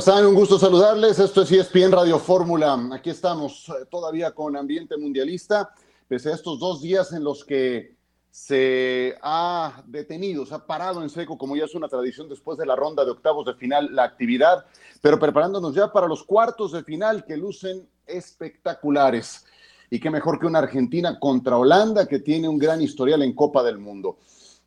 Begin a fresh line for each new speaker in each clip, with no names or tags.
Están? Un gusto saludarles. Esto es ESPN Radio Fórmula. Aquí estamos eh, todavía con ambiente mundialista, pese a estos dos días en los que se ha detenido, se ha parado en seco, como ya es una tradición después de la ronda de octavos de final, la actividad, pero preparándonos ya para los cuartos de final que lucen espectaculares. Y qué mejor que una Argentina contra Holanda que tiene un gran historial en Copa del Mundo.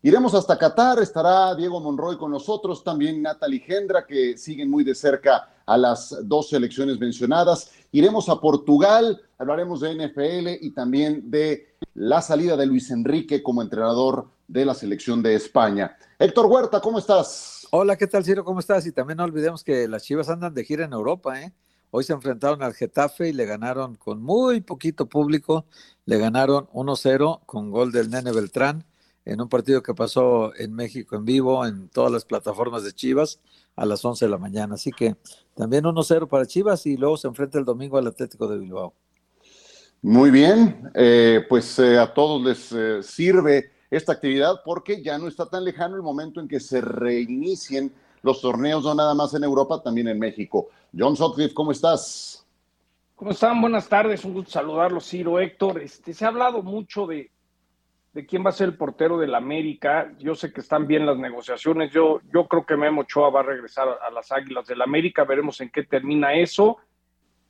Iremos hasta Qatar, estará Diego Monroy con nosotros, también Natalie Gendra, que siguen muy de cerca a las dos selecciones mencionadas. Iremos a Portugal, hablaremos de NFL y también de la salida de Luis Enrique como entrenador de la selección de España. Héctor Huerta, ¿cómo estás?
Hola, ¿qué tal, Ciro? ¿Cómo estás? Y también no olvidemos que las Chivas andan de gira en Europa, ¿eh? Hoy se enfrentaron al Getafe y le ganaron con muy poquito público, le ganaron 1-0 con gol del Nene Beltrán en un partido que pasó en México en vivo, en todas las plataformas de Chivas, a las 11 de la mañana. Así que también 1-0 para Chivas y luego se enfrenta el domingo al Atlético de Bilbao.
Muy bien, eh, pues eh, a todos les eh, sirve esta actividad porque ya no está tan lejano el momento en que se reinicien los torneos, no nada más en Europa, también en México. John Sotcliffe, ¿cómo estás?
¿Cómo están? Buenas tardes, un gusto saludarlos, Ciro, Héctor. Este, se ha hablado mucho de, de quién va a ser el portero del América. Yo sé que están bien las negociaciones. Yo, yo creo que Memo Ochoa va a regresar a, las Águilas del América. Veremos en qué termina eso.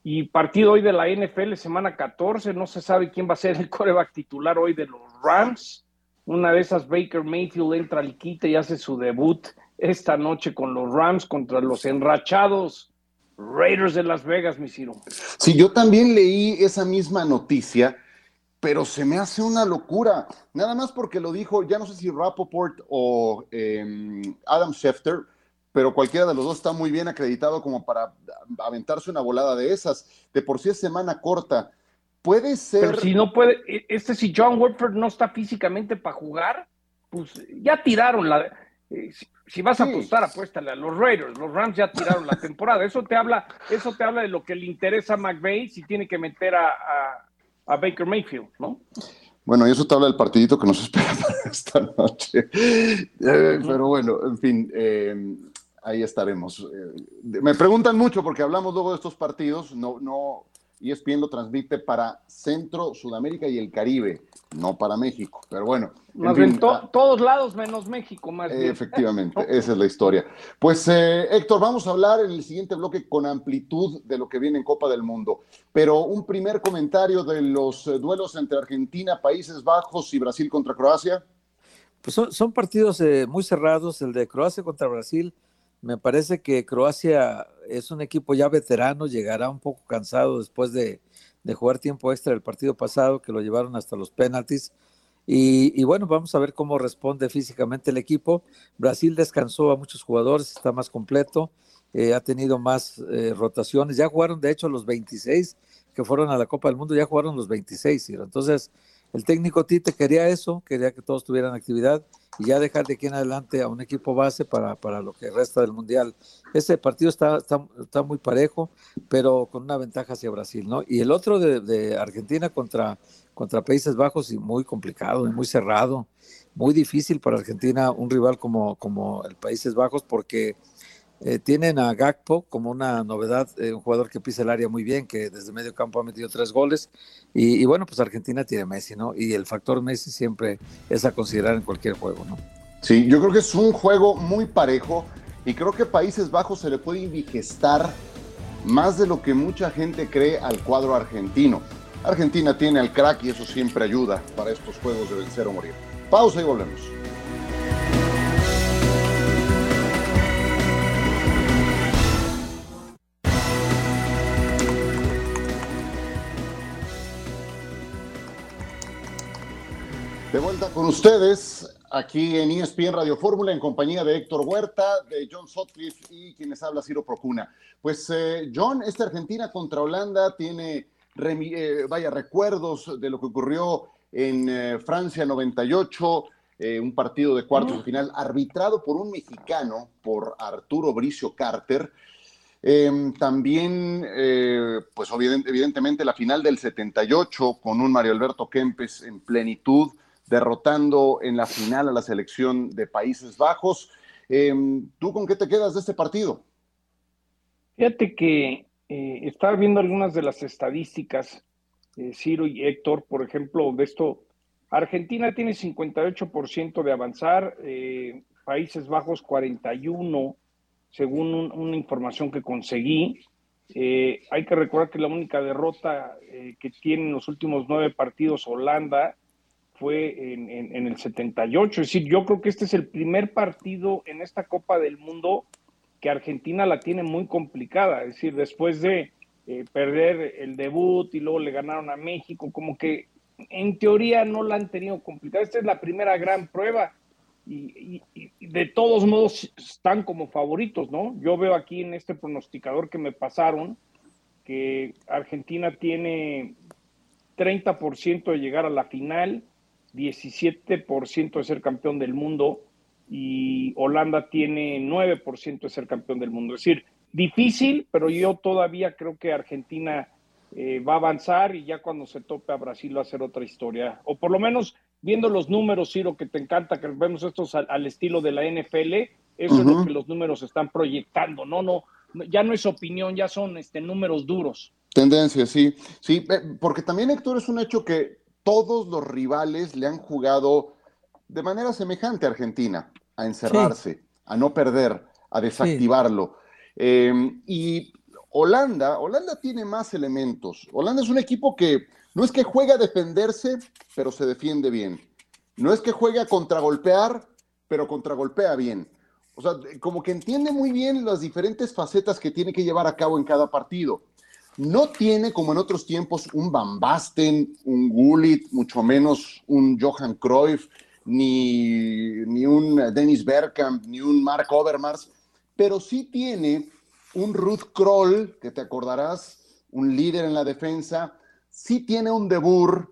Y partido hoy de la NFL, semana 14. No se sabe quién va a ser el coreback titular hoy de los Rams. Una de esas, Baker Mayfield entra al quite y hace su debut esta noche con los Rams contra los enrachados Raiders de Las Vegas, mi Ciro.
Sí, yo también leí esa misma noticia pero se me hace una locura. Nada más porque lo dijo, ya no sé si Rappaport o em, Adam Schefter, pero cualquiera de los dos está muy bien acreditado como para aventarse una volada de esas. De por sí es semana corta. Puede ser.
Pero si no puede, e, este si John Woodford no está físicamente para jugar, pues ya tiraron la. Eh, si, vas a apostar, apuéstale a los Raiders. Los Rams ya tiraron la temporada. Eso te habla, eso te habla de lo que le interesa a McVeigh si tiene que meter a a Baker Mayfield, ¿no?
Bueno, y eso te habla del partidito que nos espera para esta noche. Eh, pero bueno, en fin, eh, ahí estaremos. Eh, me preguntan mucho porque hablamos luego de estos partidos, no, no, ESPN lo transmite para Centro, Sudamérica y el Caribe, no para México. Pero bueno.
En ah, todos lados menos México, más bien.
Efectivamente, esa es la historia. Pues eh, Héctor, vamos a hablar en el siguiente bloque con amplitud de lo que viene en Copa del Mundo. Pero un primer comentario de los eh, duelos entre Argentina, Países Bajos y Brasil contra Croacia.
Pues son, partidos eh, muy cerrados, el de Croacia contra Brasil me parece que Croacia es un equipo ya veterano, llegará un poco cansado después de, jugar tiempo extra el partido pasado, que lo llevaron hasta los penaltis. Y, bueno, vamos a ver cómo responde físicamente el equipo. Brasil descansó a muchos jugadores, está más completo, eh, ha tenido más eh, rotaciones. Ya jugaron, de hecho, los 26 que fueron a la Copa del Mundo, ya jugaron los 26. Entonces, el técnico Tite quería eso, quería que todos tuvieran actividad y ya dejar de aquí en adelante a un equipo base para, para lo que resta del Mundial. Ese partido está, está, muy parejo, pero con una ventaja hacia Brasil, ¿no? Y el otro de, Argentina contra, contra Países Bajos y muy complicado y muy cerrado, muy difícil para Argentina un rival como, como el Países Bajos porque eh, tienen a Gakpo como una novedad, eh, un jugador que pisa el área muy bien, que desde medio campo ha metido tres goles. Y, bueno, pues Argentina tiene Messi, ¿no? Y el factor Messi siempre es a considerar en cualquier juego, ¿no?
Sí, yo creo que es un juego muy parejo y creo que Países Bajos se le puede indigestar más de lo que mucha gente cree al cuadro argentino. Argentina tiene al crack y eso siempre ayuda para estos juegos de vencer o morir. Pausa y volvemos. De vuelta con ustedes aquí en ESPN Radio Fórmula en compañía de Héctor Huerta, de John Sotcliffe y quienes habla Ciro Procuna. Pues eh, John, esta Argentina contra Holanda tiene, eh, vaya, recuerdos de lo que ocurrió en eh, Francia 98, un partido de cuartos de final arbitrado por un mexicano, por Arturo Bricio Carter. Em, también, pues evidentemente la final del 78 con un Mario Alberto Kempes en plenitud derrotando en la final a la selección de Países Bajos. Em, ¿Tú con qué te quedas de este partido?
Fíjate que eh, estaba viendo algunas de las estadísticas, eh, Ciro y Héctor, por ejemplo, de esto. Argentina tiene 58% de avanzar, eh, Países Bajos 41, según una información que conseguí. hay que recordar que la única derrota que tiene en los últimos nueve partidos Holanda fue en, el 78. Es decir, yo creo que este es el primer partido en esta Copa del Mundo que Argentina la tiene muy complicada. Es decir, después de eh, perder el debut y luego le ganaron a México, como que en teoría no la han tenido complicada. Esta es la primera gran prueba. Y, de todos modos están como favoritos, ¿no? Yo veo aquí en este pronosticador que me pasaron que Argentina tiene 30% de llegar a la final, 17% de ser campeón del mundo y Holanda tiene 9% de ser campeón del mundo. Es decir, difícil, pero yo todavía creo que Argentina eh, va a avanzar y ya cuando se tope a Brasil va a ser otra historia. O por lo menos viendo los números, Ciro, que te encanta, que vemos estos al, estilo de la NFL, eso es lo que los números están proyectando, no, no, ya no es opinión, ya son este, números duros.
Tendencia, sí, sí, eh, porque también Héctor es un hecho que todos los rivales le han jugado de manera semejante a Argentina, a encerrarse, a no perder, a desactivarlo. Em, y Holanda, Holanda tiene más elementos. Holanda es un equipo que no es que juega a defenderse, pero se defiende bien. No es que juegue a contragolpear, pero contragolpea bien. O sea, como que entiende muy bien las diferentes facetas que tiene que llevar a cabo en cada partido. No tiene, como en otros tiempos, un Van Basten, un Gullit, mucho menos un Johan Cruyff, ni, ni un Dennis Bergkamp, ni un Mark Overmars, pero sí tiene un Ruth Kroll, que te acordarás, un líder en la defensa, sí tiene un debut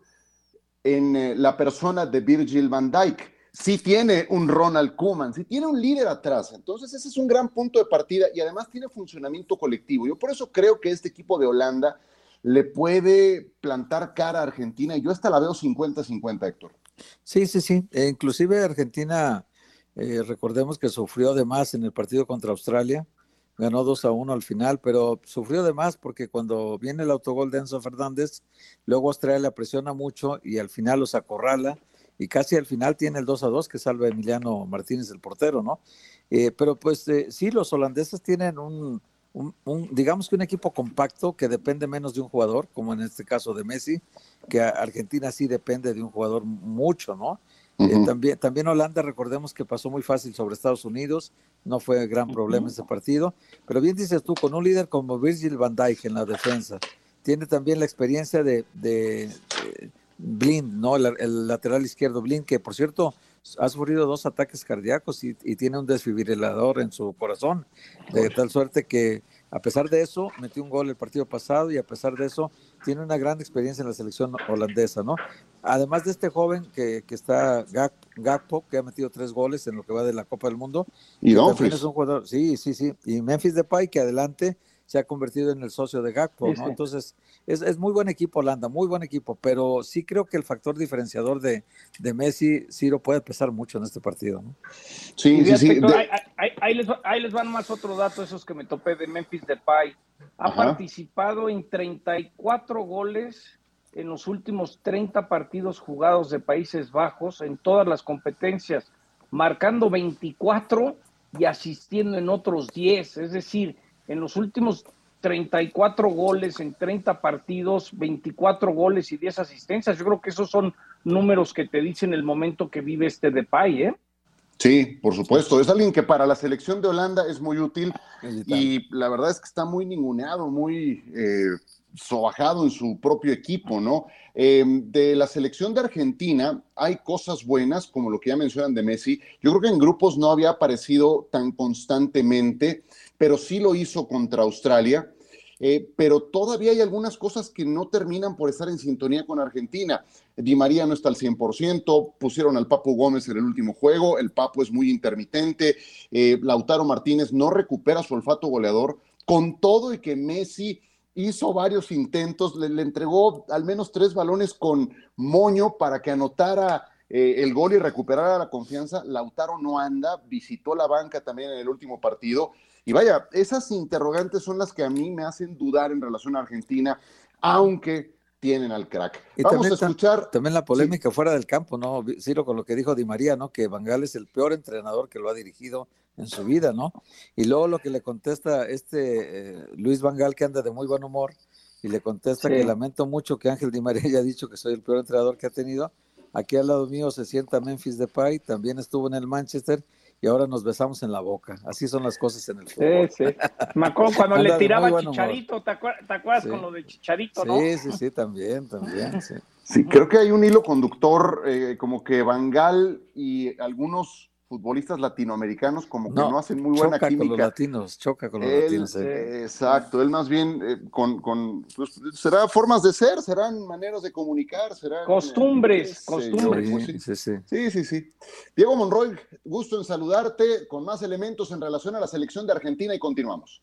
en eh, la persona de Virgil van Dijk sí tiene un Ronald Koeman, sí tiene un líder atrás. Entonces ese es un gran punto de partida y además tiene funcionamiento colectivo. Yo por eso creo que este equipo de Holanda le puede plantar cara a Argentina y yo hasta la veo 50-50, Héctor.
Sí, sí, sí. E inclusive Argentina, eh, recordemos que sufrió de más en el partido contra Australia. Ganó 2 a 1 al final, pero sufrió de más porque cuando viene el autogol de Enzo Fernández, luego Australia presiona mucho y al final los acorrala y casi al final tiene el 2 a 2 que salva Emiliano Martínez, el portero, ¿no? Eh, pero pues eh, sí, los holandeses tienen un, digamos que un equipo compacto que depende menos de un jugador, como en este caso de Messi, que Argentina sí depende de un jugador mucho, ¿no? Eh, también, también Holanda, recordemos que pasó muy fácil sobre Estados Unidos, no fue gran problema ese partido, pero bien dices tú, con un líder como Virgil van Dijk en la defensa, tiene también la experiencia de Blind, ¿no? El, lateral izquierdo Blind, que por cierto ha sufrido dos ataques cardíacos y, tiene un desfibrilador en su corazón, de tal suerte que a pesar de eso metió un gol el partido pasado y a pesar de eso tiene una gran experiencia en la selección holandesa, ¿no? Además de este joven que, que está Gakpo, que ha metido tres goles en lo que va de la Copa del Mundo.
Y
Dumfries. Es un jugador, sí, sí, sí. Y Memphis Depay, que adelante se ha convertido en el socio de Gakpo, ¿no? Entonces, es, muy buen equipo Holanda, muy buen equipo, pero sí creo que el factor diferenciador de, de Messi, Ciro, puede pesar mucho en este partido, ¿no?
Sí, sí, sí. ahí, les, ahí, les, van más otro dato, esos que me topé de Memphis Depay. Ha participado en 34 goles en los últimos 30 partidos jugados de Países Bajos en todas las competencias, marcando 24 y asistiendo en otros 10, es decir, en los últimos 34 goles en 30 partidos, 24 goles y 10 asistencias. Yo creo que esos son números que te dicen el momento que vive este Depay, ¿eh?
Sí, por supuesto. Es alguien que para la selección de Holanda es muy útil y la verdad es que está muy ninguneado, muy, eh, sobajado en su propio equipo, ¿no? Em, de la selección de Argentina hay cosas buenas, como lo que ya mencionan de Messi. Yo creo que en grupos no había aparecido tan constantemente, pero sí lo hizo contra Australia. Eh, pero todavía hay algunas cosas que no terminan por estar en sintonía con Argentina. Di María no está al 100%, pusieron al Papo Gómez en el último juego, el Papo es muy intermitente, eh, Lautaro Martínez no recupera su olfato goleador, con todo y que Messi hizo varios intentos, le, entregó al menos tres balones con moño para que anotara eh, el gol y recuperara la confianza. Lautaro no anda, visitó la banca también en el último partido y vaya, esas interrogantes son las que a mí me hacen dudar en relación a Argentina, aunque tienen al crack.
Y Vamos también, a escuchar. También la polémica fuera del campo, ¿no? Ciro, con lo que dijo Di María, ¿no? Que Bangal es el peor entrenador que lo ha dirigido en su vida, ¿no? Y luego lo que le contesta este eh, Luis Bangal, que anda de muy buen humor, y le contesta que lamento mucho que Ángel Di María haya dicho que soy el peor entrenador que ha tenido. Aquí al lado mío se sienta Memphis Depay, también estuvo en el Manchester y ahora nos besamos en la boca. Así son las cosas en el fútbol.
Sí, sí. Acuerdo cuando le tiraba Chicharito, ¿te acuerdas, con lo de Chicharito, no?
Sí, sí, sí, también, también, sí.
Sí, creo que hay un hilo conductor, eh, como que Bangal y algunos futbolistas latinoamericanos como que no, hacen muy buena química.
Con los latinos, choca con los latinos.
Exacto, él más bien eh, con, con pues, será formas de ser, serán maneras de comunicar, serán
costumbres, costumbres.
Pues sí, sí, sí. sí, sí, Diego Monroy, gusto en saludarte con más elementos en relación a la selección de Argentina y continuamos.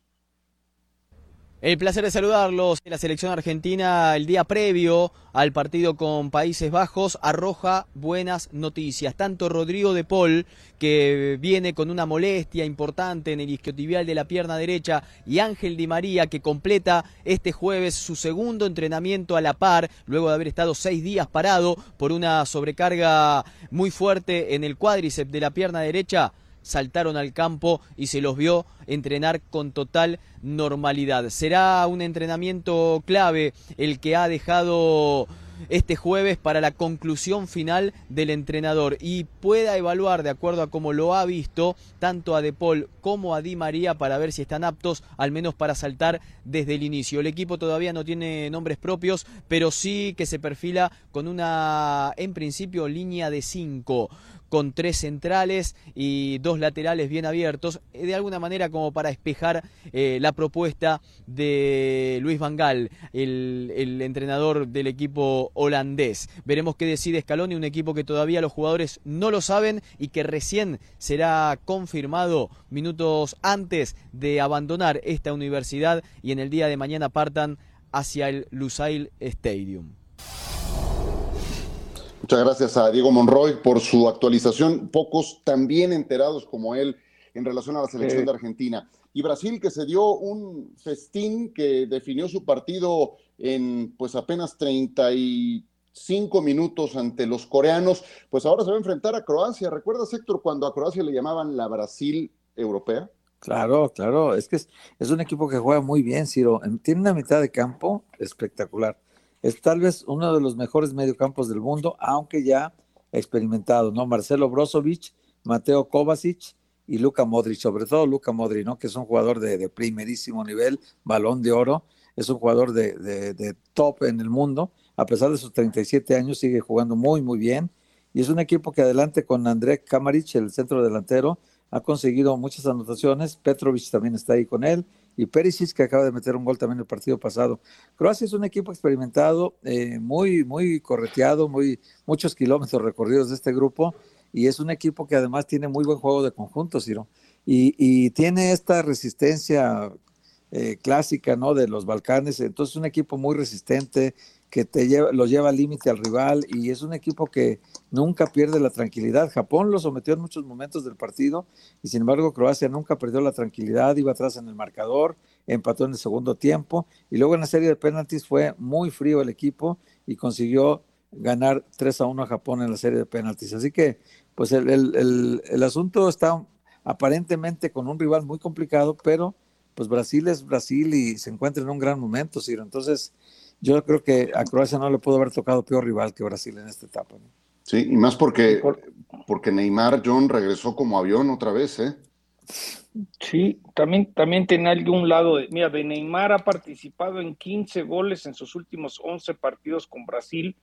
El placer de saludarlos. La selección argentina el día previo al partido con Países Bajos arroja buenas noticias. Tanto Rodrigo de Paul, que viene con una molestia importante en el isquiotibial de la pierna derecha, y Ángel Di María, que completa este jueves su segundo entrenamiento a la par, luego de haber estado seis días parado por una sobrecarga muy fuerte en el cuádriceps de la pierna derecha saltaron al campo y se los vio entrenar con total normalidad. Será un entrenamiento clave el que ha dejado este jueves para la conclusión final del entrenador y pueda evaluar de acuerdo a cómo lo ha visto tanto a De Paul como a Di María para ver si están aptos al menos para saltar desde el inicio. El equipo todavía no tiene nombres propios, pero sí que se perfila con una en principio línea de cinco con tres centrales y dos laterales bien abiertos, eh, de alguna manera como para espejar eh, la propuesta de Luis Van Gaal, el, el, entrenador del equipo holandés. Veremos qué decide Scaloni, un equipo que todavía los jugadores no lo saben y que recién será confirmado minutos antes de abandonar esta universidad y en el día de mañana partan hacia el Lusail Stadium.
Muchas gracias a Diego Monroy por su actualización. Pocos tan bien enterados como él en relación a la selección de Argentina. Y Brasil que se dio un festín que definió su partido en pues apenas 35 minutos ante los coreanos, pues ahora se va a enfrentar a Croacia. ¿Recuerdas, Héctor, cuando a Croacia le llamaban la Brasil europea?
Claro, claro, es que es, es un equipo que juega muy bien, Ciro. Tiene una mitad de campo espectacular es tal vez uno de los mejores mediocampos del mundo, aunque ya experimentado, ¿no? Marcelo Brozovic, Mateo Kovacic y Luka Modric, sobre todo Luka Modric, ¿no? Que es un jugador de, primerísimo nivel, balón de oro, es un jugador de, de, top en el mundo, a pesar de sus 37 años sigue jugando muy, muy bien, y es un equipo que adelante con André Kamaric, el centro delantero, ha conseguido muchas anotaciones, Petrovic también está ahí con él, y Perisic, que acaba de meter un gol también el partido pasado. Croacia es un equipo experimentado, eh, muy, muy correteado, muy, muchos kilómetros recorridos de este grupo, y es un equipo que además tiene muy buen juego de conjunto, Ciro, y, tiene esta resistencia eh, clásica, ¿no? De los Balcanes, entonces es un equipo muy resistente, que te lleva, lo lleva al límite al rival y es un equipo que nunca pierde la tranquilidad. Japón lo sometió en muchos momentos del partido y sin embargo Croacia nunca perdió la tranquilidad, iba atrás en el marcador, empató en el segundo tiempo y luego en la serie de penaltis fue muy frío el equipo y consiguió ganar 3 a 1 a Japón en la serie de penaltis. Así que pues el, el, el asunto está aparentemente con un rival muy complicado, pero pues Brasil es Brasil y se encuentra en un gran momento, Ciro. Entonces, yo creo que a Croacia no le pudo haber tocado peor rival que Brasil en esta etapa.
Sí, y más porque, porque Neymar John regresó como avión otra vez, ¿eh?
Sí, también, también tiene algún lado de, mira, de Neymar ha participado en 15 goles en sus últimos 11 partidos con Brasil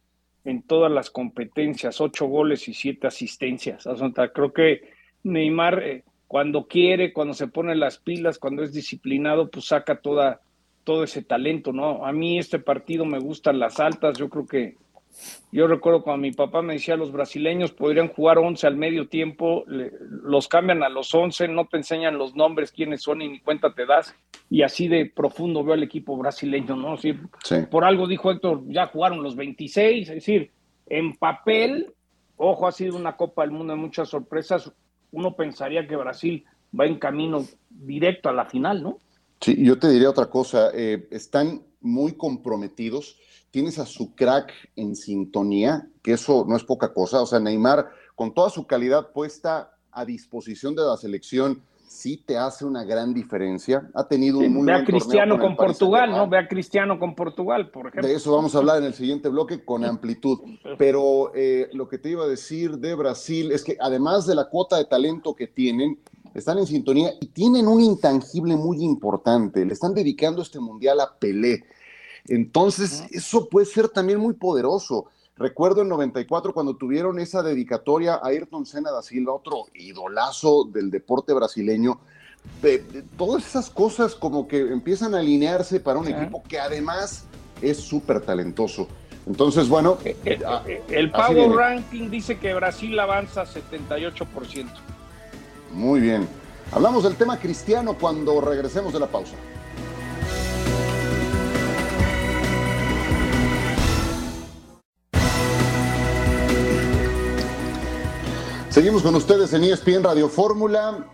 en todas las competencias, 8 goles y 7 asistencias. O sea, creo que Neymar eh, cuando quiere, cuando se pone las pilas, cuando es disciplinado, pues saca toda, todo ese talento, ¿no? A mí este partido me gustan las altas, yo creo que yo recuerdo cuando mi papá me decía, los brasileños podrían jugar 11 al medio tiempo, los cambian a los 11, no te enseñan los nombres, quiénes son y ni cuenta te das. Y así de profundo veo al equipo brasileño, ¿no? Sí, Por algo dijo Héctor, ya jugaron los 26, es decir, en papel, ojo, ha sido una Copa del Mundo de muchas sorpresas. Uno pensaría que Brasil va en camino directo a la final, ¿no?
Sí, yo te diría otra cosa, eh, están muy comprometidos tienes a su crack en sintonía, que eso no es poca cosa. O sea, Neymar, con toda su calidad puesta a disposición de la selección, sí te hace una gran diferencia. Ha tenido un muy
Ve a Cristiano con, Portugal, ¿no? Ve a Cristiano con Portugal, por ejemplo.
De eso vamos a hablar en el siguiente bloque con amplitud. Pero eh, lo que te iba a decir de Brasil es que además de la cuota de talento que tienen, están en sintonía y tienen un intangible muy importante. Le están dedicando este mundial a Pelé. Entonces, eso puede ser también muy poderoso. Recuerdo en 94 cuando tuvieron esa dedicatoria a Ayrton Senna da Silva, otro idolazo del deporte brasileño. todas esas cosas como que empiezan a alinearse para un equipo que además es súper talentoso. Entonces, bueno.
Eh, eh, eh, el, Power Ranking dice que Brasil avanza 78%.
Muy bien. Hablamos del tema cristiano cuando regresemos de la pausa. Seguimos con ustedes en ESPN Radio Fórmula,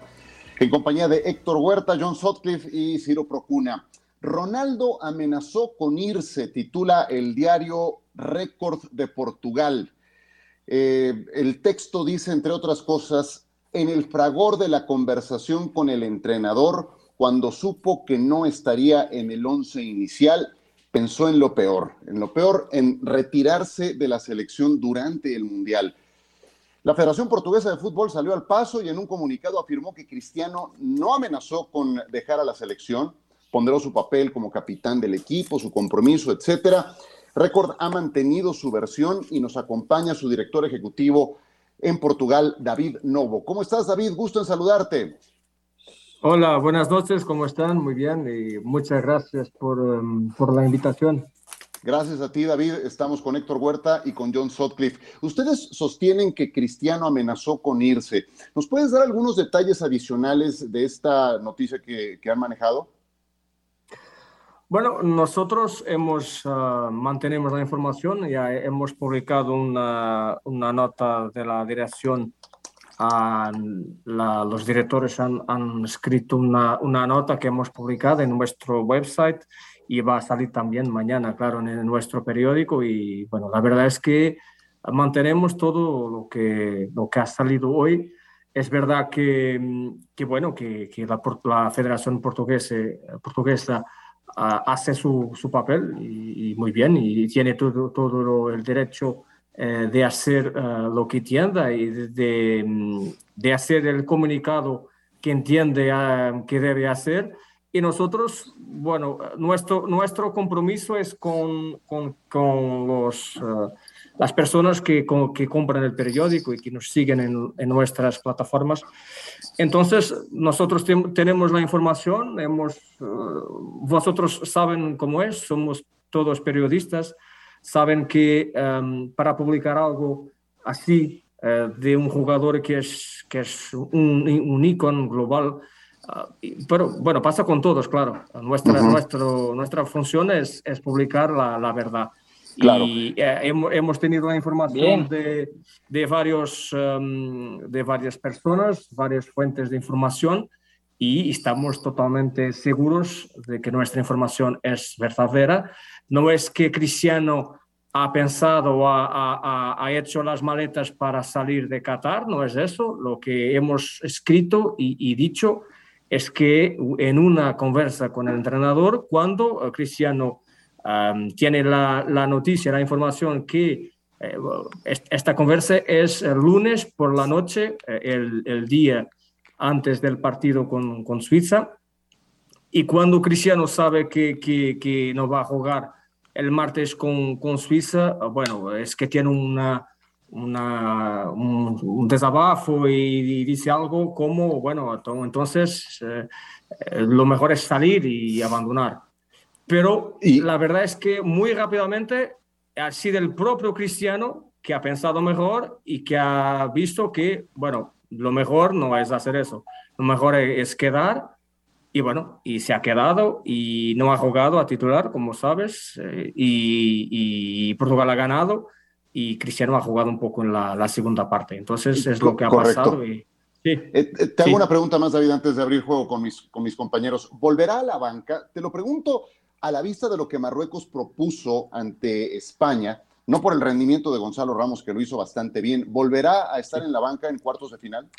en compañía de Héctor Huerta, John Sutcliffe y Ciro Procuna. Ronaldo amenazó con irse, titula el diario Récord de Portugal. Eh, el texto dice, entre otras cosas, en el fragor de la conversación con el entrenador, cuando supo que no estaría en el once inicial, pensó en lo peor, en lo peor, en retirarse de la selección durante el Mundial. La Federación Portuguesa de Fútbol salió al paso y en un comunicado afirmó que Cristiano no amenazó con dejar a la selección, ponderó su papel como capitán del equipo, su compromiso, etcétera. Record ha mantenido su versión y nos acompaña su director ejecutivo en Portugal, David Novo. ¿Cómo estás, David? Gusto en saludarte.
Hola, buenas noches, ¿cómo están? Muy bien y muchas gracias por, um, por la invitación.
Gracias a ti, David. Estamos con Héctor Huerta y con John Sutcliffe. Ustedes sostienen que Cristiano amenazó con irse. ¿Nos puedes dar algunos detalles adicionales de esta noticia que, han manejado?
Bueno, nosotros hemos, uh, mantenemos la información, ya hemos publicado una, una nota de la dirección, los directores han, han escrito una, una, nota que hemos publicado en nuestro website y va a salir también mañana, claro, en nuestro periódico. Y bueno, la verdad es que mantenemos todo lo que, lo que ha salido hoy. Es verdad que, que bueno, que, que la, la, Federación Portuguesa, portuguesa uh, hace su, su papel y, muy bien y tiene todo, todo el derecho eh, de hacer uh, lo que entienda y de, de, hacer el comunicado que entiende uh, que debe hacer. Y nosotros, bueno, nuestro, nuestro compromiso es con, con, con los, uh, las personas que, que, compran el periódico y que nos siguen en, en nuestras plataformas. Entonces, nosotros tenemos la información, hemos, uh, vosotros saben cómo es, somos todos periodistas, saben que um, para publicar algo así uh, de un jugador que es, que es un, un icono global, Ah, pero bueno, pasa con todos, claro. Nuestra, nuestro, nuestra función es, es publicar la, la verdad. Claro. Y eh, hemos, tenido la información de, de, varios, um, de varias personas, varias fuentes de información y estamos totalmente seguros de que nuestra información es verdadera. No es que Cristiano ha pensado o ha, ha, ha, hecho las maletas para salir de Qatar, no es eso. Lo que hemos escrito y, y dicho es que en una conversa con el entrenador, cuando eh, Cristiano tiene la, la, noticia, la información que eh, esta conversa es el lunes por la noche, eh, el, el, día antes del partido con, con Suiza. Y cuando Cristiano sabe que, que, que, no va a jugar el martes con, con Suiza, bueno, es que tiene una, una, un, un, desabafo y, y, dice algo como, bueno, entonces eh, lo mejor es salir y abandonar. Pero y... la verdad es que muy rápidamente ha sido el propio Cristiano que ha pensado mejor y que ha visto que, bueno, lo mejor no es hacer eso, lo mejor es quedar y bueno, y se ha quedado y no ha jugado a titular, como sabes, eh, y, y, Portugal ha ganado y Cristiano ha jugado un poco en la, la segunda parte. Entonces es lo que ha
Correcto.
pasado. Y,
sí. eh, te hago sí. una pregunta más, David, antes de abrir juego con mis, con mis compañeros. ¿Volverá a la banca? Te lo pregunto a la vista de lo que Marruecos propuso ante España, no por el rendimiento de Gonzalo Ramos, que lo hizo bastante bien. ¿Volverá a estar en la banca en cuartos de final?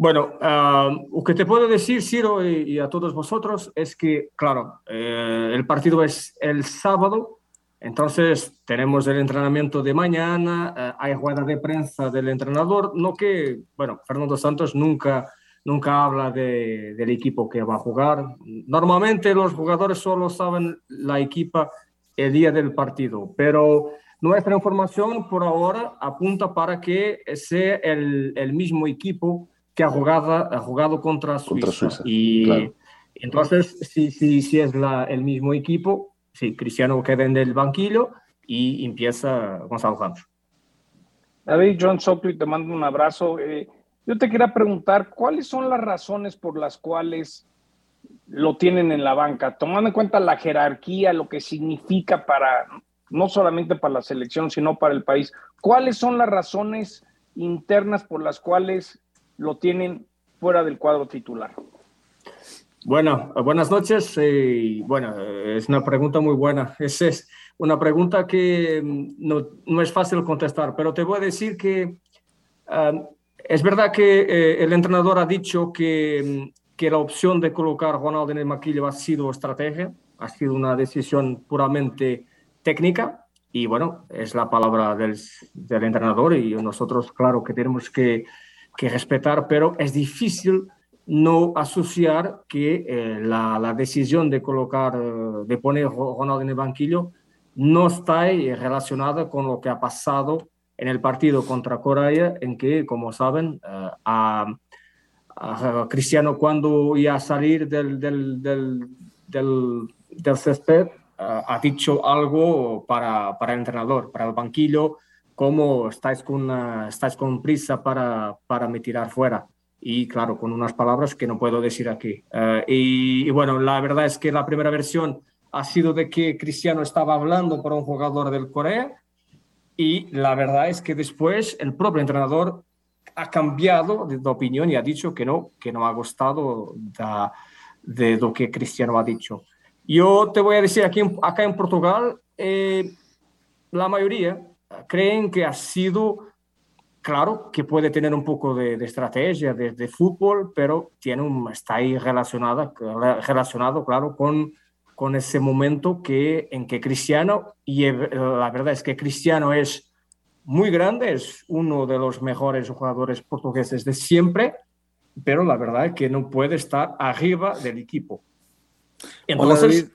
Bueno, uh, lo que te puedo decir, Ciro, y, y, a todos vosotros, es que, claro, eh, el partido es el sábado, entonces tenemos el entrenamiento de mañana, uh, hay jugada de prensa del entrenador, no que, bueno, Fernando Santos nunca, nunca habla de, del equipo que va a jugar. Normalmente los jugadores solo saben la equipa el día del partido, pero nuestra información por ahora apunta para que sea el, el mismo equipo que ha jugado, ha jugado contra Suiza.
Contra Suiza
y
claro.
entonces, si, si, si es la, el mismo equipo, sí, Cristiano queda en el banquillo y empieza Gonzalo Ramos.
David John Sockley, te mando un abrazo. Eh, yo te quería preguntar, ¿cuáles son las razones por las cuales lo tienen en la banca? Tomando en cuenta la jerarquía, lo que significa para, no solamente para la selección, sino para el país. ¿Cuáles son las razones internas por las cuales lo tienen fuera del cuadro titular?
Bueno, buenas noches. Eh, bueno, es una pregunta muy buena. Es, es una pregunta que no, no, es fácil contestar, pero te voy a decir que uh, es verdad que eh, el entrenador ha dicho que, que, la opción de colocar a Ronaldo en el maquillo ha sido estrategia, ha sido una decisión puramente técnica. Y bueno, es la palabra del, del entrenador y nosotros, claro, que tenemos que que respetar, pero es difícil no asociar que eh, la, la, decisión de colocar, de poner Ronaldo en el banquillo no está relacionada con lo que ha pasado en el partido contra Corea, en que, como saben, uh, a, a, Cristiano cuando iba a salir del, del, del, del, del césped uh, ha dicho algo para, para el entrenador, para el banquillo, cómo estáis con, uh, estáis con prisa para, para me tirar fuera. Y claro, con unas palabras que no puedo decir aquí. Uh, y, y, bueno, la verdad es que la primera versión ha sido de que Cristiano estaba hablando para un jugador del Corea. Y la verdad es que después el propio entrenador ha cambiado de, de opinión y ha dicho que no, que no ha gustado de, de lo que Cristiano ha dicho. Yo te voy a decir, aquí acá en Portugal, eh, la mayoría creen que ha sido, claro, que puede tener un poco de, de estrategia, de, fútbol, pero tiene un, está ahí relacionada, relacionado, claro, con, con ese momento que, en que Cristiano, y la verdad es que Cristiano es muy grande, es uno de los mejores jugadores portugueses de siempre, pero la verdad es que no puede estar arriba del equipo.
Entonces,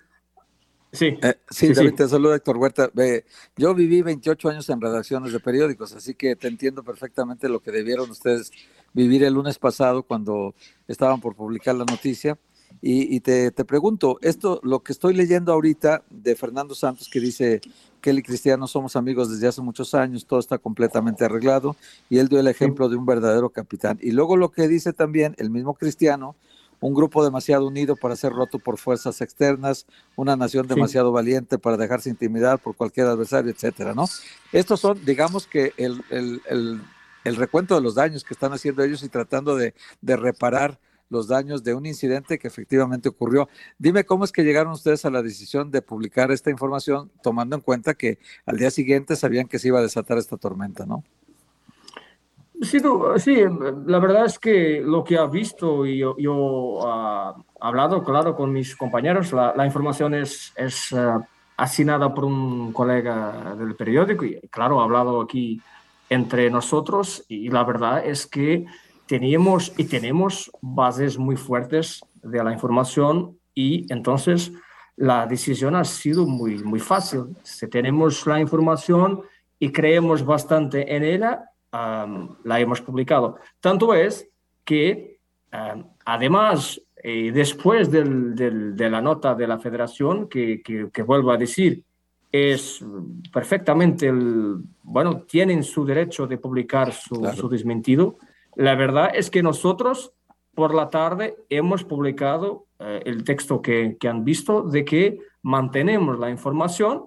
Sí, eh, sí, sí, David, sí, te saluda Héctor Huerta. Eh, yo viví 28 años en redacciones de periódicos, así que te entiendo perfectamente lo que debieron ustedes vivir el lunes pasado cuando estaban por publicar la noticia. Y, y te, te, pregunto, esto, lo que estoy leyendo ahorita de Fernando Santos, que dice que él y Cristiano somos amigos desde hace muchos años, todo está completamente arreglado, y él dio el ejemplo de un verdadero capitán. Y luego lo que dice también el mismo Cristiano, un grupo demasiado unido para ser roto por fuerzas externas, una nación demasiado sí. valiente para dejarse intimidar por cualquier adversario, etcétera, ¿no? Estos son, digamos que el, el, el, el, recuento de los daños que están haciendo ellos y tratando de, de reparar los daños de un incidente que efectivamente ocurrió. Dime cómo es que llegaron ustedes a la decisión de publicar esta información, tomando en cuenta que al día siguiente sabían que se iba a desatar esta tormenta, ¿no?
Sí, sí, la verdad es que lo que ha visto y yo, yo uh, hablado, claro, con mis compañeros, la, la información es, es uh, asignada por un colega del periódico y, claro, ha hablado aquí entre nosotros y la verdad es que teníamos y tenemos bases muy fuertes de la información y entonces la decisión ha sido muy, muy fácil. Si tenemos la información y creemos bastante en ella, la hemos publicado. Tanto es que, además, eh, después del, de la nota de la federación, que, que, vuelvo a decir, es perfectamente, el, bueno, tienen su derecho de publicar su, su desmentido. La verdad es que nosotros por la tarde hemos publicado eh, el texto que, que, han visto de que mantenemos la información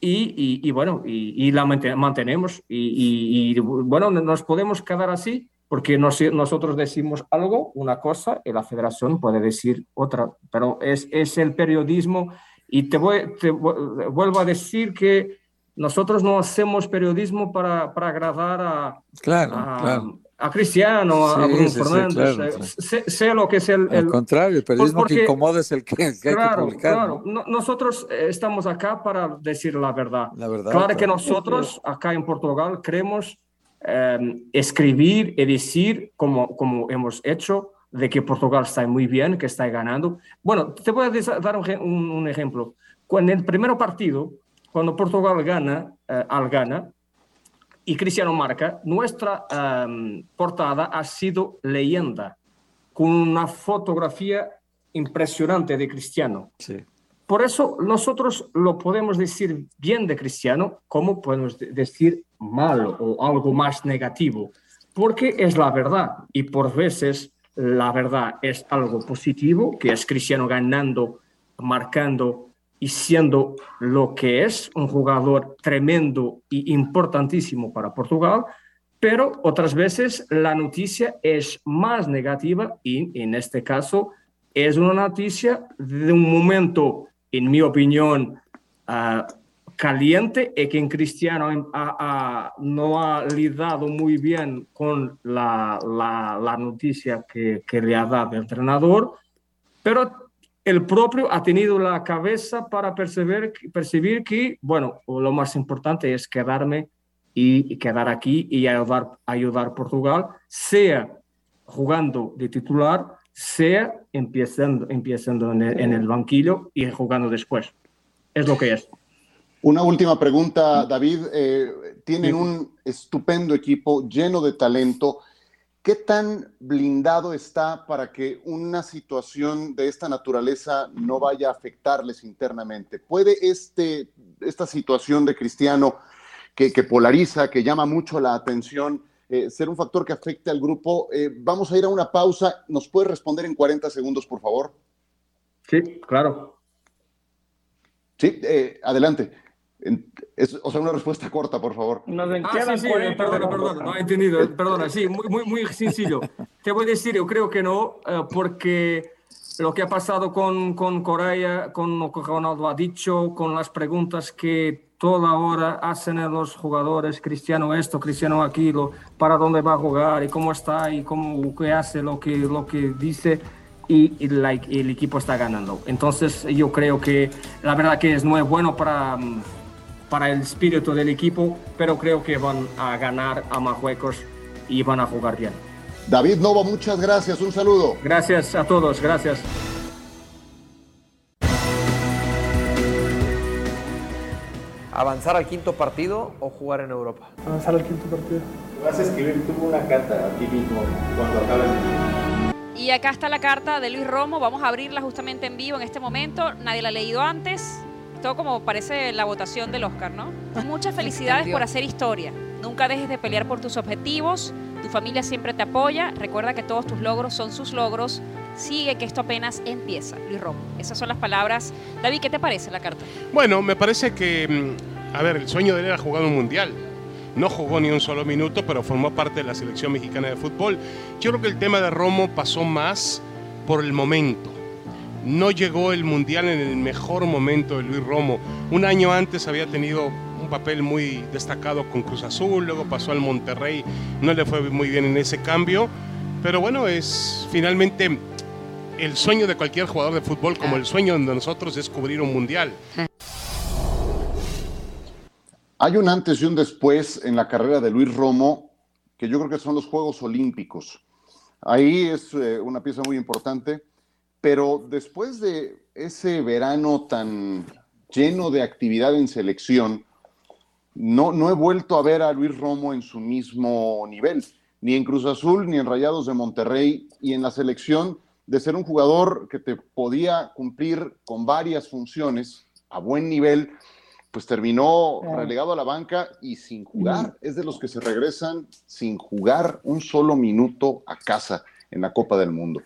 y, y, bueno, y, la mantenemos y, bueno, nos podemos quedar así porque nosotros decimos algo, una cosa, y la federación puede decir otra, pero es, es el periodismo. Y te, voy, te vuelvo a decir que nosotros no hacemos periodismo para, para agradar a,
claro, claro
a Cristiano, a Bruno Fernández. sé, lo que es el.
Al contrario, el periodismo que incomoda es el que, hay que publicar.
Claro, nosotros eh, estamos acá para decir la verdad. La verdad claro, que nosotros acá en Portugal queremos em, escribir y decir, como, como hemos hecho, de que Portugal está muy bien, que está ganando. Bueno, te voy a dar un, un, ejemplo. Cuando en el primer partido, cuando Portugal gana, eh, al gana, y Cristiano marca, nuestra em, portada ha sido leyenda, con una fotografía impresionante de Cristiano.
Sí.
Por eso nosotros lo podemos decir bien de Cristiano, como podemos decir mal o algo más negativo, porque es la verdad y por veces la verdad es algo positivo, que es Cristiano ganando, marcando y siendo lo que es un jugador tremendo y importantísimo para Portugal, pero otras veces la noticia es más negativa y en este caso es una noticia de un momento, en mi opinión, uh, caliente y que en Cristiano no ha lidiado muy bien con la, la, la noticia que, que, le ha dado el entrenador, pero el propio ha tenido la cabeza para percibir, percibir que, bueno, lo más importante es quedarme y, quedar aquí y ayudar, ayudar a Portugal, sea jugando de titular, sea empezando, empezando en, el, banquillo y jugando después. Es lo que es.
Una última pregunta, David. Eh, tienen un estupendo equipo lleno de talento. ¿Qué tan blindado está para que una situación de esta naturaleza no vaya a afectarles internamente? ¿Puede este, esta situación de Cristiano que, polariza, que llama mucho la atención, eh, ser un factor que afecte al grupo? Eh, vamos a ir a una pausa. ¿Nos puede responder en 40 segundos, por favor?
Sí, claro.
Sí, eh, adelante o sea, una respuesta corta, por favor.
ah, sí, sí, perdona, perdona, no he entendido, perdona, sí, muy, muy, muy sencillo. Te voy a decir, yo creo que no, eh, porque lo que ha pasado con, con Corea, con lo que Ronaldo ha dicho, con las preguntas que toda hora hacen los jugadores, Cristiano esto, Cristiano aquello, para dónde va a jugar y cómo está y cómo qué hace, lo que, lo que dice, y, el equipo está ganando. Entonces yo creo que la verdad que es muy bueno para mm, para el espíritu del equipo, pero creo que van a ganar a Marruecos y van a jugar bien.
David Novo, muchas gracias, un saludo.
Gracias a todos, gracias.
¿Avanzar al quinto partido o jugar en Europa?
Avanzar al quinto partido.
Vas a escribir tú una carta a ti mismo cuando acabe el
Y acá está la carta de Luis Romo, vamos a abrirla justamente en vivo en este momento, nadie la ha leído antes, como parece la votación del Oscar, ¿no? Muchas felicidades por hacer historia. Nunca dejes de pelear por tus objetivos. Tu familia siempre te apoya. Recuerda que todos tus logros son sus logros. Sigue que esto apenas empieza, Luis Romo. Esas son las palabras. David, ¿qué te parece la carta?
Bueno, me parece que, mm, a ver, el sueño de él era jugar un mundial. No jugó ni un solo minuto, pero formó parte de la selección mexicana de fútbol. Yo creo que el tema de Romo pasó más por el momento no llegó el Mundial en el mejor momento de Luis Romo. Un año antes había tenido un papel muy destacado con Cruz Azul, luego pasó al Monterrey, no le fue muy bien en ese cambio, pero bueno, es finalmente el sueño de cualquier jugador de fútbol, como el sueño de nosotros es cubrir un Mundial.
Hay un antes y un después en la carrera de Luis Romo, que yo creo que son los Juegos Olímpicos. Ahí es eh, una pieza muy importante, pero después de ese verano tan lleno de actividad en selección, no, no he vuelto a ver a Luis Romo en su mismo nivel, ni en Cruz Azul, ni en Rayados de Monterrey, y en la selección de ser un jugador que te podía cumplir con varias funciones a buen nivel, pues terminó relegado a la banca y sin jugar. Es de los que se regresan sin jugar un solo minuto a casa en la Copa del Mundo.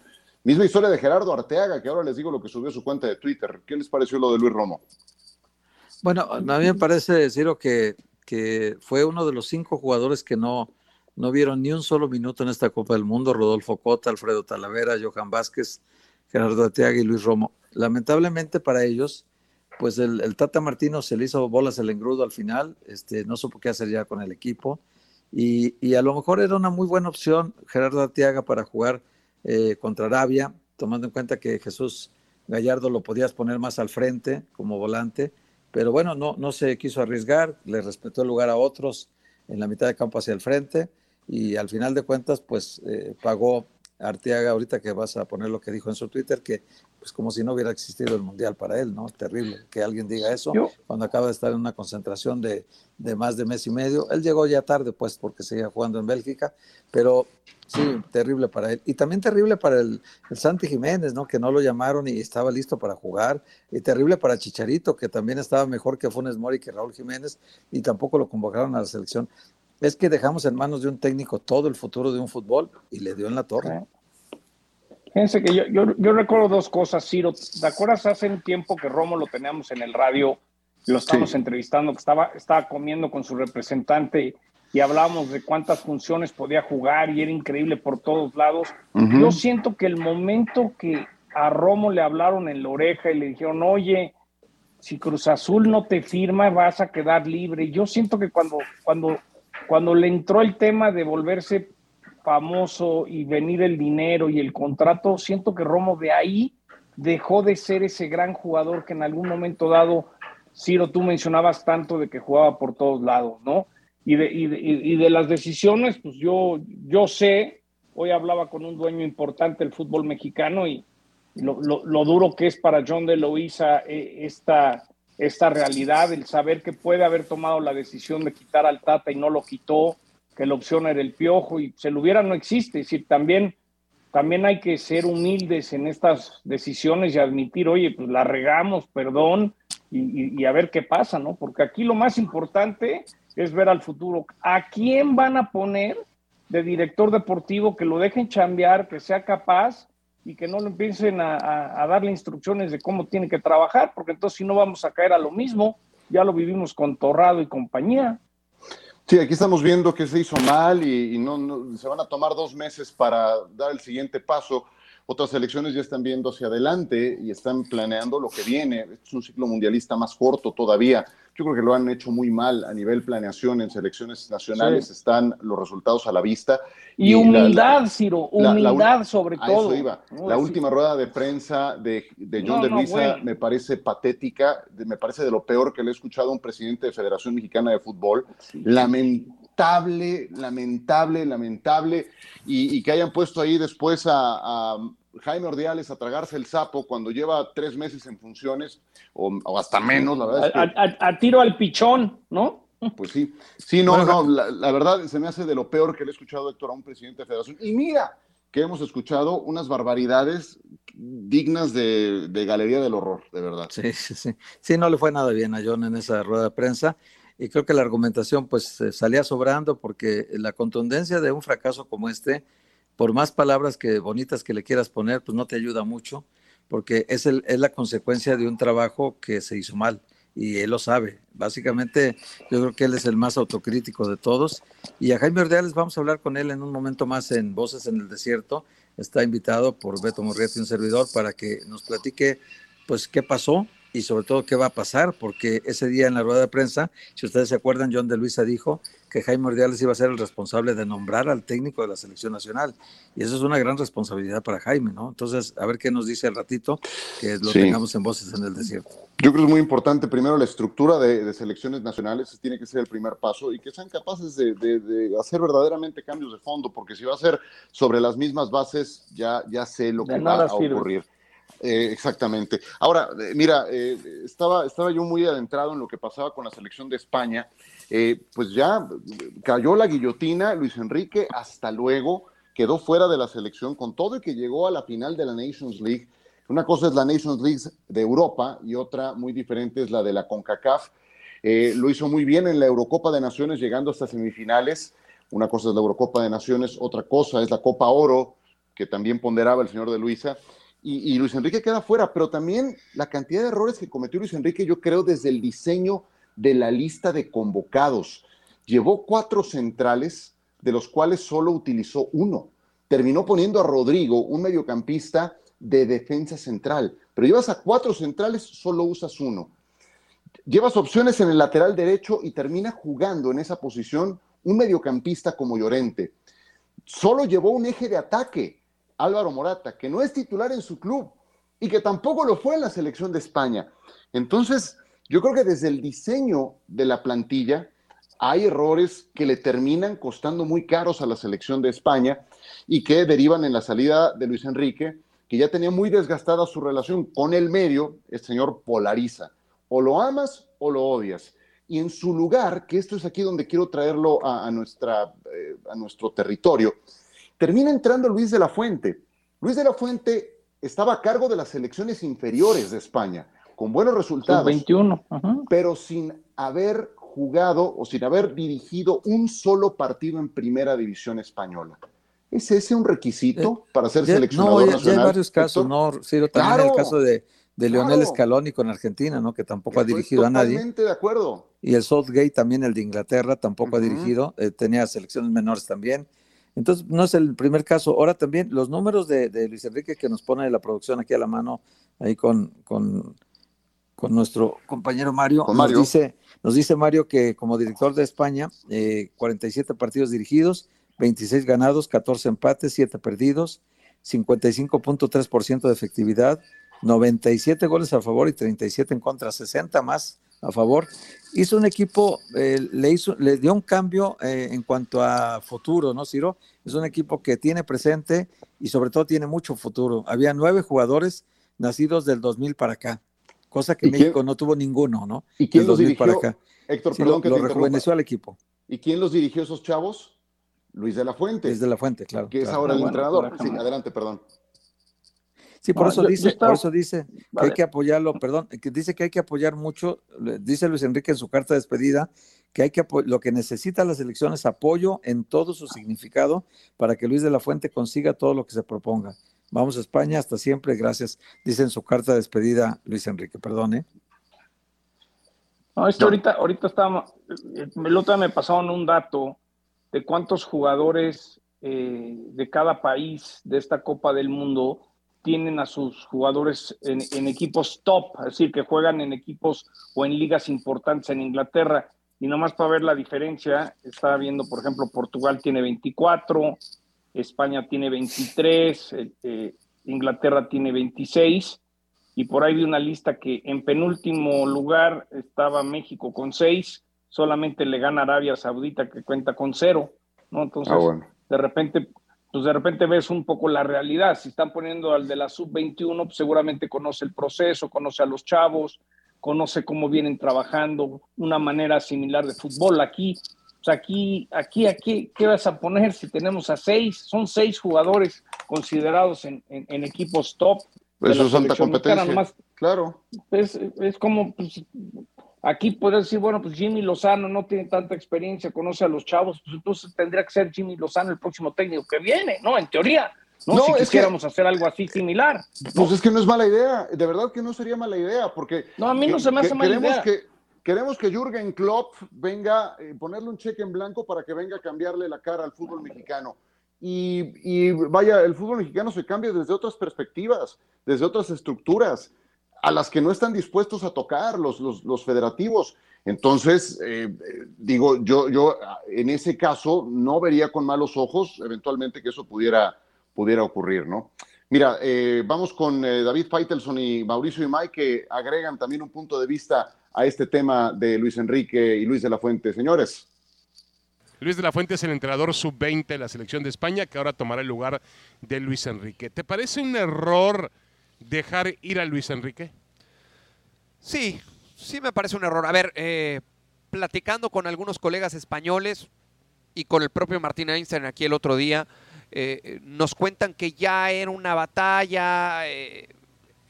Misma historia de Gerardo Arteaga, que ahora les digo lo que subió a su cuenta de Twitter. ¿Qué les pareció lo de Luis Romo?
Bueno, a mí me parece, decirlo que, que fue uno de los cinco jugadores que no, no vieron ni un solo minuto en esta Copa del Mundo. Rodolfo Cota, Alfredo Talavera, Johan Vázquez, Gerardo Arteaga y Luis Romo. Lamentablemente para ellos, pues el, Tata Martino se le hizo bolas el engrudo al final, este, no supo qué hacer ya con el equipo. Y, y a lo mejor era una muy buena opción Gerardo Arteaga para jugar eh, contra Arabia, tomando en cuenta que Jesús Gallardo lo podías poner más al frente como volante pero bueno, no, no se quiso arriesgar, le respetó el lugar a otros en la mitad de campo hacia el frente y al final de cuentas, pues eh, pagó Arteaga, ahorita que vas a poner lo que dijo en su Twitter, que pues como si no hubiera existido el Mundial para él, ¿no? Terrible que alguien diga eso cuando acaba de estar en una concentración de, de, más de mes y medio. Él llegó ya tarde, pues, porque seguía jugando en Bélgica, pero sí, terrible para él. Y también terrible para el, el Santi Jiménez, ¿no? Que no lo llamaron y estaba listo para jugar. Y terrible para Chicharito, que también estaba mejor que Funes Mori que Raúl Jiménez y tampoco lo convocaron a la selección. Es que dejamos en manos de un técnico todo el futuro de un fútbol y le dio en la torre.
Fíjense que yo, yo, recuerdo dos cosas, Ciro. ¿Te acuerdas hace un tiempo que Romo lo teníamos en el radio, lo estábamos entrevistando, que estaba, estaba comiendo con su representante y hablábamos de cuántas funciones podía jugar y era increíble por todos lados? Yo siento que el momento que a Romo le hablaron en la oreja y le dijeron, oye, si Cruz Azul no te firma, vas a quedar libre. Yo siento que cuando, cuando, cuando le entró el tema de volverse famoso y venir el dinero y el contrato, siento que Romo de ahí dejó de ser ese gran jugador que en algún momento dado, Ciro, tú mencionabas tanto de que jugaba por todos lados, ¿no? Y de, y de, las decisiones, pues yo, yo sé, hoy hablaba con un dueño importante del fútbol mexicano y lo, lo, duro que es para John de Loíza eh, esta, esta realidad, el saber que puede haber tomado la decisión de quitar al Tata y no lo quitó, que la opción era el piojo y se lo hubiera no existe. Es decir, también, también hay que ser humildes en estas decisiones y admitir, oye, pues la regamos, perdón, y, a ver qué pasa, ¿no? Porque aquí lo más importante es ver al futuro. ¿A quién van a poner de director deportivo que lo dejen chambear, que sea capaz y que no le empiecen a, darle instrucciones de cómo tiene que trabajar? Porque entonces si no vamos a caer a lo mismo, ya lo vivimos con Torrado y compañía.
Sí, aquí estamos viendo que se hizo mal y, no, se van a tomar dos meses para dar el siguiente paso. Otras elecciones ya están viendo hacia adelante y están planeando lo que viene. Es un ciclo mundialista más corto todavía. Yo creo que lo han hecho muy mal a nivel planeación en selecciones nacionales. Están los resultados a la vista.
Y, humildad, Ciro, humildad sobre todo.
la última rueda de prensa de, John de Luisa me parece patética, me parece de lo peor que le he escuchado a un presidente de Federación Mexicana de Fútbol. Lamentable, lamentable, lamentable. Y, que hayan puesto ahí después a Jaime Ordiales a tragarse el sapo cuando lleva tres meses en funciones, o, hasta menos, la verdad.
a, tiro al pichón, ¿no?
Pues sí, sí, no, no, la, verdad se me hace de lo peor que le he escuchado, Héctor, a un presidente de federación. Y mira que hemos escuchado unas barbaridades dignas de, galería del horror, de verdad.
Sí, sí, sí. Sí, no le fue nada bien a John en esa rueda de prensa y creo que la argumentación pues salía sobrando porque la contundencia de un fracaso como este por más palabras que bonitas que le quieras poner, pues no te ayuda mucho, porque es, el, es la consecuencia de un trabajo que se hizo mal y él lo sabe. Básicamente, yo creo que él es el más autocrítico de todos. Y a Jaime Ordeales vamos a hablar con él en un momento más en Voces en el Desierto. Está invitado por Beto Morrieta y un servidor para que nos platique, pues, qué pasó y sobre todo qué va a pasar, porque ese día en la rueda de prensa, si ustedes se acuerdan, John de Luisa dijo que Jaime Ordiales iba a ser el responsable de nombrar al técnico de la selección nacional. Y eso es una gran responsabilidad para Jaime, ¿no? Entonces, a ver qué nos dice el ratito, que lo tengamos en voces en el desierto.
Yo creo que es muy importante, primero, la estructura de, selecciones nacionales, tiene que ser el primer paso, y que sean capaces de, de, hacer verdaderamente cambios de fondo, porque si va a ser sobre las mismas bases, ya, ya sé lo que va a ocurrir. Eh, exactamente. Ahora, eh, mira, eh, estaba, estaba yo muy adentrado en lo que pasaba con la selección de España. pues ya cayó la guillotina, Luis Enrique, hasta luego, quedó fuera de la selección con todo y que llegó a la final de la Nations League. Una cosa es la Nations League de Europa y otra muy diferente es la de la CONCACAF. lo hizo muy bien en la Eurocopa de Naciones, llegando hasta semifinales. Una cosa es la Eurocopa de Naciones, otra cosa es la Copa Oro, que también ponderaba el señor de Luisa y, Luis Enrique queda fuera, pero también la cantidad de errores que cometió Luis Enrique, yo creo, desde el diseño de la lista de convocados. Llevó cuatro centrales, de los cuales solo utilizó uno. Terminó poniendo a Rodrigo, un mediocampista de defensa central, pero llevas a cuatro centrales, solo usas uno. Llevas opciones en el lateral derecho y termina jugando en esa posición un mediocampista como Llorente. Solo llevó un eje de ataque, Álvaro Morata, que no es titular en su club y que tampoco lo fue en la selección de España. Entonces, yo creo que desde el diseño de la plantilla hay errores que le terminan costando muy caros a la selección de España y que derivan en la salida de Luis Enrique, que ya tenía muy desgastada su relación con el medio, el señor polariza. O lo amas o lo odias. Y en su lugar, que esto es aquí donde quiero traerlo a, nuestra, eh, a nuestro territorio, Termina entrando Luis de la Fuente. Luis de la Fuente estaba a cargo de las selecciones inferiores de España, con buenos resultados.
21.
Pero sin haber jugado o sin haber dirigido un solo partido en primera división española. ¿Es ese un requisito eh, para ser seleccionador
no, ya, hay varios casos, ¿no? También el caso de, de Leonel Scaloni con Argentina, ¿no? Que tampoco ha dirigido a nadie.
Totalmente de acuerdo.
Y el Southgate también, el de Inglaterra, tampoco ha dirigido. Eh, tenía selecciones menores también. Entonces, no es el primer caso. Ahora también los números de, Luis Enrique que nos pone la producción aquí a la mano, ahí con, con, nuestro compañero Mario, Nos, dice, nos dice Mario que como director de España, 47 eh, partidos dirigidos, 26 ganados, 14 empates, 7 perdidos, 55.3% de efectividad, 97 goles a favor y 37 en contra, 60 más a favor. Hizo un equipo, eh, le, hizo, le dio un cambio eh, en cuanto a futuro, ¿no, Ciro? Es un equipo que tiene presente y sobre todo tiene mucho futuro. Había nueve jugadores nacidos del 2000 para acá, cosa que México no tuvo ninguno, ¿no?
¿Y quién los dirigió? Para acá.
Héctor, perdón lo, rejuveneció al equipo.
¿Y quién los dirigió esos chavos? Luis de la Fuente.
Luis de la Fuente, claro.
Que
es
ahora el entrenador. Sí, adelante, perdón.
Sí, por eso dice, por eso dice que hay que apoyarlo, perdón, que dice que hay que apoyar mucho, dice Luis Enrique en su carta de despedida, que hay que lo que necesita la selección es apoyo en todo su significado para que Luis de la Fuente consiga todo lo que se proponga. Vamos a España hasta siempre, gracias, dice en su carta de despedida Luis Enrique, perdone.
No, esto ahorita, ahorita estaba, otra me pasaron un dato de cuántos jugadores eh, de cada país de esta Copa del Mundo tienen a sus jugadores en, equipos top, es decir, que juegan en equipos o en ligas importantes en Inglaterra. Y nomás para ver la diferencia, estaba viendo, por ejemplo, Portugal tiene 24, España tiene 23, eh, eh, Inglaterra tiene 26, y por ahí vi una lista que en penúltimo lugar estaba México con 6, solamente le gana Arabia Saudita que cuenta con 0, ¿no? Entonces, ah, de repente pues de repente ves un poco la realidad. Si están poniendo al de la sub-21, pues seguramente conoce el proceso, conoce a los chavos, conoce cómo vienen trabajando, una manera similar de fútbol. Aquí, pues aquí, aquí, aquí, ¿qué vas a poner si tenemos a seis? Son seis jugadores considerados en, equipos top.
Eso es alta competencia. claro.
Es, es como, pues, Aquí puedes decir, bueno, pues Jimmy Lozano no tiene tanta experiencia, conoce a los chavos, pues entonces tendría que ser Jimmy Lozano el próximo técnico que viene, ¿no? En teoría. No, si quisiéramos hacer algo así similar.
Pues es que no es mala idea, de verdad que no sería mala idea, porque.
No, a mí no se me hace mala idea.
Que, queremos que Jürgen Klopp venga, eh, ponerle un cheque en blanco para que venga a cambiarle la cara al fútbol mexicano. Y, y, vaya, el fútbol mexicano se cambia desde otras perspectivas, desde otras estructuras a las que no están dispuestos a tocar los, los, federativos. Entonces, eh, digo, yo, yo en ese caso no vería con malos ojos eventualmente que eso pudiera, pudiera ocurrir, ¿no? Mira, eh, vamos con eh, David Feitelson y Mauricio y Mike que agregan también un punto de vista a este tema de Luis Enrique y Luis de la Fuente. Señores.
Luis de la Fuente es el entrenador sub-20 de la selección de España que ahora tomará el lugar de Luis Enrique. ¿Te parece un error dejar ir a Luis Enrique?
Sí, sí me parece un error. A ver, eh, platicando con algunos colegas españoles y con el propio Martín Einstein aquí el otro día, eh, nos cuentan que ya era una batalla eh,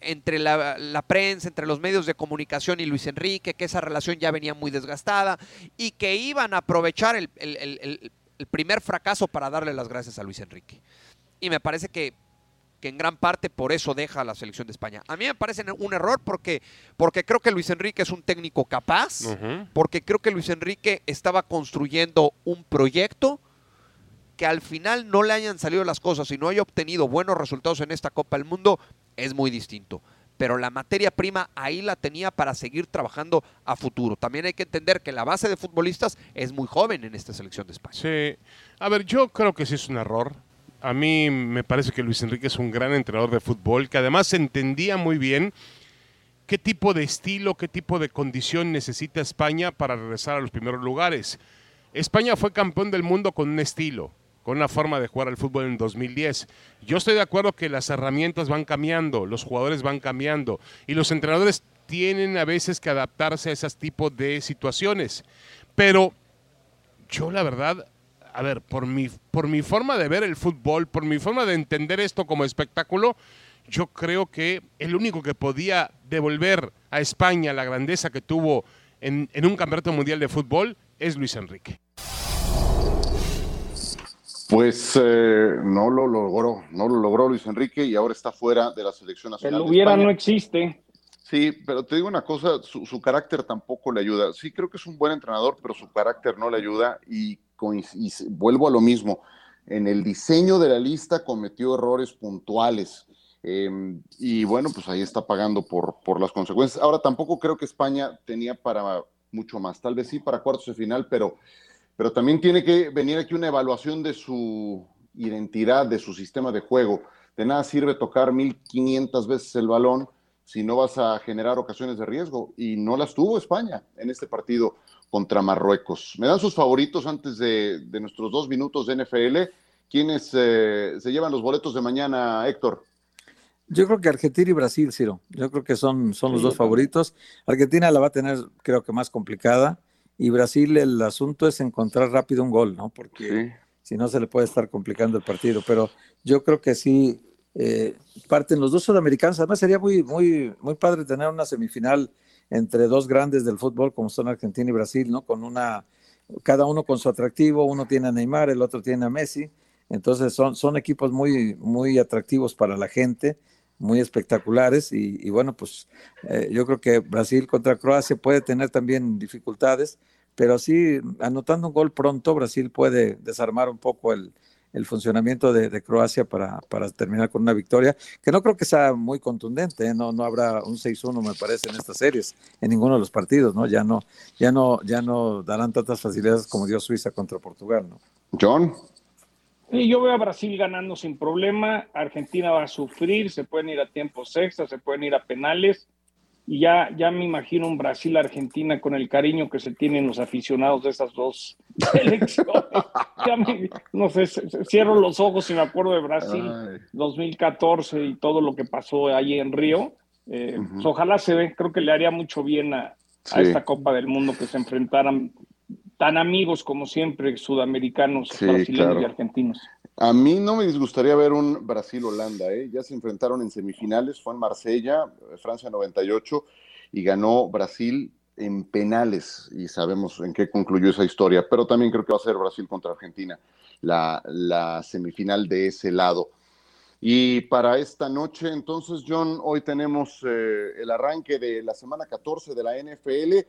entre la, prensa, entre los medios de comunicación y Luis Enrique, que esa relación ya venía muy desgastada y que iban a aprovechar el, primer fracaso para darle las gracias a Luis Enrique. Y me parece que, en gran parte por eso deja la selección de España. A mí me parece un error porque, porque creo que Luis Enrique es un técnico capaz, porque creo que Luis Enrique estaba construyendo un proyecto que al final no le hayan salido las cosas y no haya obtenido buenos resultados en esta Copa del Mundo es muy distinto. Pero la materia prima ahí la tenía para seguir trabajando a futuro. También hay que entender que la base de futbolistas es muy joven en esta selección de España.
Sí. A ver, yo creo que sí es un error. A mí me parece que Luis Enrique es un gran entrenador de fútbol, que además entendía muy bien qué tipo de estilo, qué tipo de condición necesita España para regresar a los primeros lugares. España fue campeón del mundo con un estilo, con una forma de jugar al fútbol en 2010. Yo estoy de acuerdo que las herramientas van cambiando, los jugadores van cambiando y los entrenadores tienen a veces que adaptarse a ese tipo de situaciones. Pero yo la verdad, a ver, por mi, por mi forma de ver el fútbol, por mi forma de entender esto como espectáculo, yo creo que el único que podía devolver a España la grandeza que tuvo en, en un campeonato mundial de fútbol es Luis Enrique.
Pues eh, no lo logró, no lo logró Luis Enrique y ahora está fuera de la selección nacional.
El hubiera no existe.
Sí, pero te digo una cosa, su, carácter tampoco le ayuda. Sí, creo que es un buen entrenador, pero su carácter no le ayuda y, vuelvo a lo mismo. En el diseño de la lista cometió errores puntuales. Em, y bueno, pues ahí está pagando por, por las consecuencias. Ahora tampoco creo que España tenía para mucho más, tal vez sí para cuartos de final, pero pero también tiene que venir aquí una evaluación de su identidad, de su sistema de juego. De nada sirve tocar 1500 veces el balón si no vas a generar ocasiones de riesgo. Y no las tuvo España en este partido contra Marruecos. Me dan sus favoritos antes de, nuestros dos minutos de NFL. ¿Quiénes eh, se llevan los boletos de mañana, Héctor?
Yo creo que Argentina y Brasil, Ciro. Yo creo que son, son los dos favoritos. Argentina la va a tener, creo que más complicada. Y Brasil, el asunto es encontrar rápido un gol, ¿no? Porque si no se le puede estar complicando el partido. Pero yo creo que sí eh, parten los dos sudamericanos. Además, sería muy, muy, muy padre tener una semifinal entre dos grandes del fútbol, como son Argentina y Brasil, ¿no? Con una, cada uno con su atractivo. Uno tiene a Neymar, el otro tiene a Messi. Entonces son, son equipos muy, muy atractivos para la gente muy espectaculares y, bueno, pues eh, yo creo que Brasil contra Croacia puede tener también dificultades, pero sí, anotando un gol pronto, Brasil puede desarmar un poco el, funcionamiento de, Croacia para, para, terminar con una victoria, que no creo que sea muy contundente, ¿eh? no, no habrá un 6-1 me parece en estas series, en ninguno de los partidos, ¿no? Ya no, ya no, ya no darán tantas facilidades como dio Suiza contra Portugal, ¿no?
John.
Sí, yo veo a Brasil ganando sin problema. Argentina va a sufrir, se pueden ir a tiempos extras, se pueden ir a penales. Y ya, ya me imagino un Brasil-Argentina con el cariño que se tienen los aficionados de esas dos selecciones. no sé, cierro los ojos y me acuerdo de Brasil 2014 y todo lo que pasó ahí en Río. Eh, pues ojalá se ve, creo que le haría mucho bien a, a esta Copa del Mundo que se enfrentaran tan amigos como siempre, sudamericanos, brasileños y argentinos.
A mí no me disgustaría ver un Brasil-Holanda, ¿eh? ya se enfrentaron en semifinales, fue en Marsella, Francia 98, y ganó Brasil en penales, y sabemos en qué concluyó esa historia, pero también creo que va a ser Brasil contra Argentina, la, la semifinal de ese lado. Y para esta noche, entonces, John, hoy tenemos eh, el arranque de la semana 14 de la NFL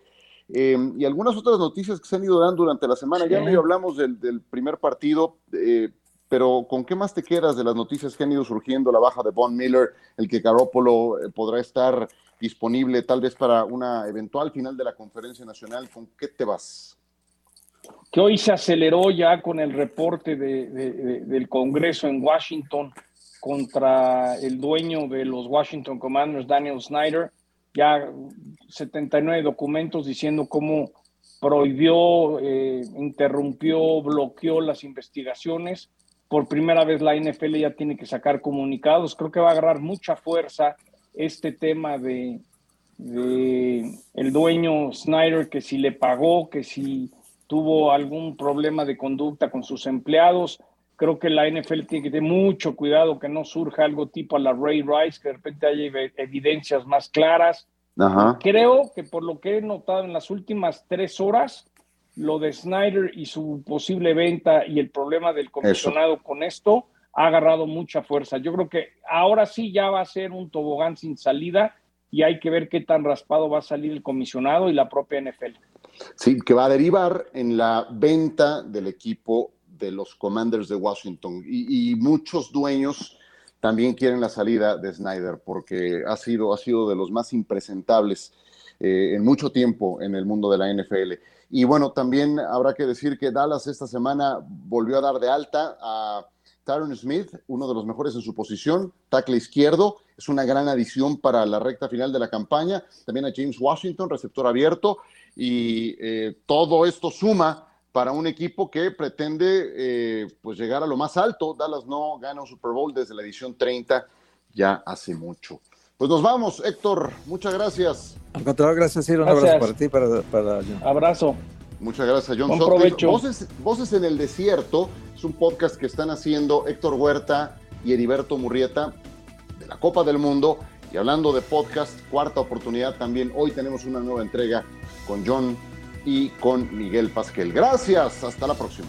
Em, y algunas otras noticias que se han ido dando durante la semana. Ya medio hablamos del, primer partido, eh, pero ¿con qué más te quedas de las noticias que han ido surgiendo? La baja de Von Miller, el que Garoppolo eh, podrá estar disponible tal vez para una eventual final de la conferencia nacional. ¿Con qué te vas?
Que hoy se aceleró ya con el reporte del Congreso en Washington contra el dueño de los Washington Commanders, Daniel Snyder, ya 79 documentos diciendo cómo prohibió, eh, interrumpió, bloqueó las investigaciones. Por primera vez la NFL ya tiene que sacar comunicados. Creo que va a agarrar mucha fuerza este tema de, de el dueño Snyder, que si le pagó, que si tuvo algún problema de conducta con sus empleados. Creo que la NFL tiene que tener mucho cuidado que no surja algo tipo a la Ray Rice, que de repente haya evidencias más claras. Creo que por lo que he notado en las últimas tres horas, lo de Snyder y su posible venta y el problema del comisionado con esto ha agarrado mucha fuerza. Yo creo que ahora sí ya va a ser un tobogán sin salida y hay que ver qué tan raspado va a salir el comisionado y la propia NFL.
Sí, que va a derivar en la venta del equipo de los Commanders de Washington y, muchos dueños también quieren la salida de Snyder porque ha sido, ha sido de los más impresentables eh, en mucho tiempo en el mundo de la NFL. Y bueno, también habrá que decir que Dallas esta semana volvió a dar de alta a Tyron Smith, uno de los mejores en su posición, tackle izquierdo, es una gran adición para la recta final de la campaña. También a James Washington, receptor abierto, y eh, todo esto suma para un equipo que pretende eh, pues llegar a lo más alto. Dallas no gana un Super Bowl desde la edición 30 ya hace mucho. Pues nos vamos, Héctor. Muchas gracias.
Al contrario, gracias, Ciro. Un abrazo para ti, para, para
Abrazo.
Muchas gracias, John.
Buen provecho.
Voces, Voces en el Desierto es un podcast que están haciendo Héctor Huerta y Heriberto Murrieta de la Copa del Mundo. Y hablando de podcast, cuarta oportunidad también. Hoy tenemos una nueva entrega con John y con Miguel Pasquel. Gracias, hasta la próxima.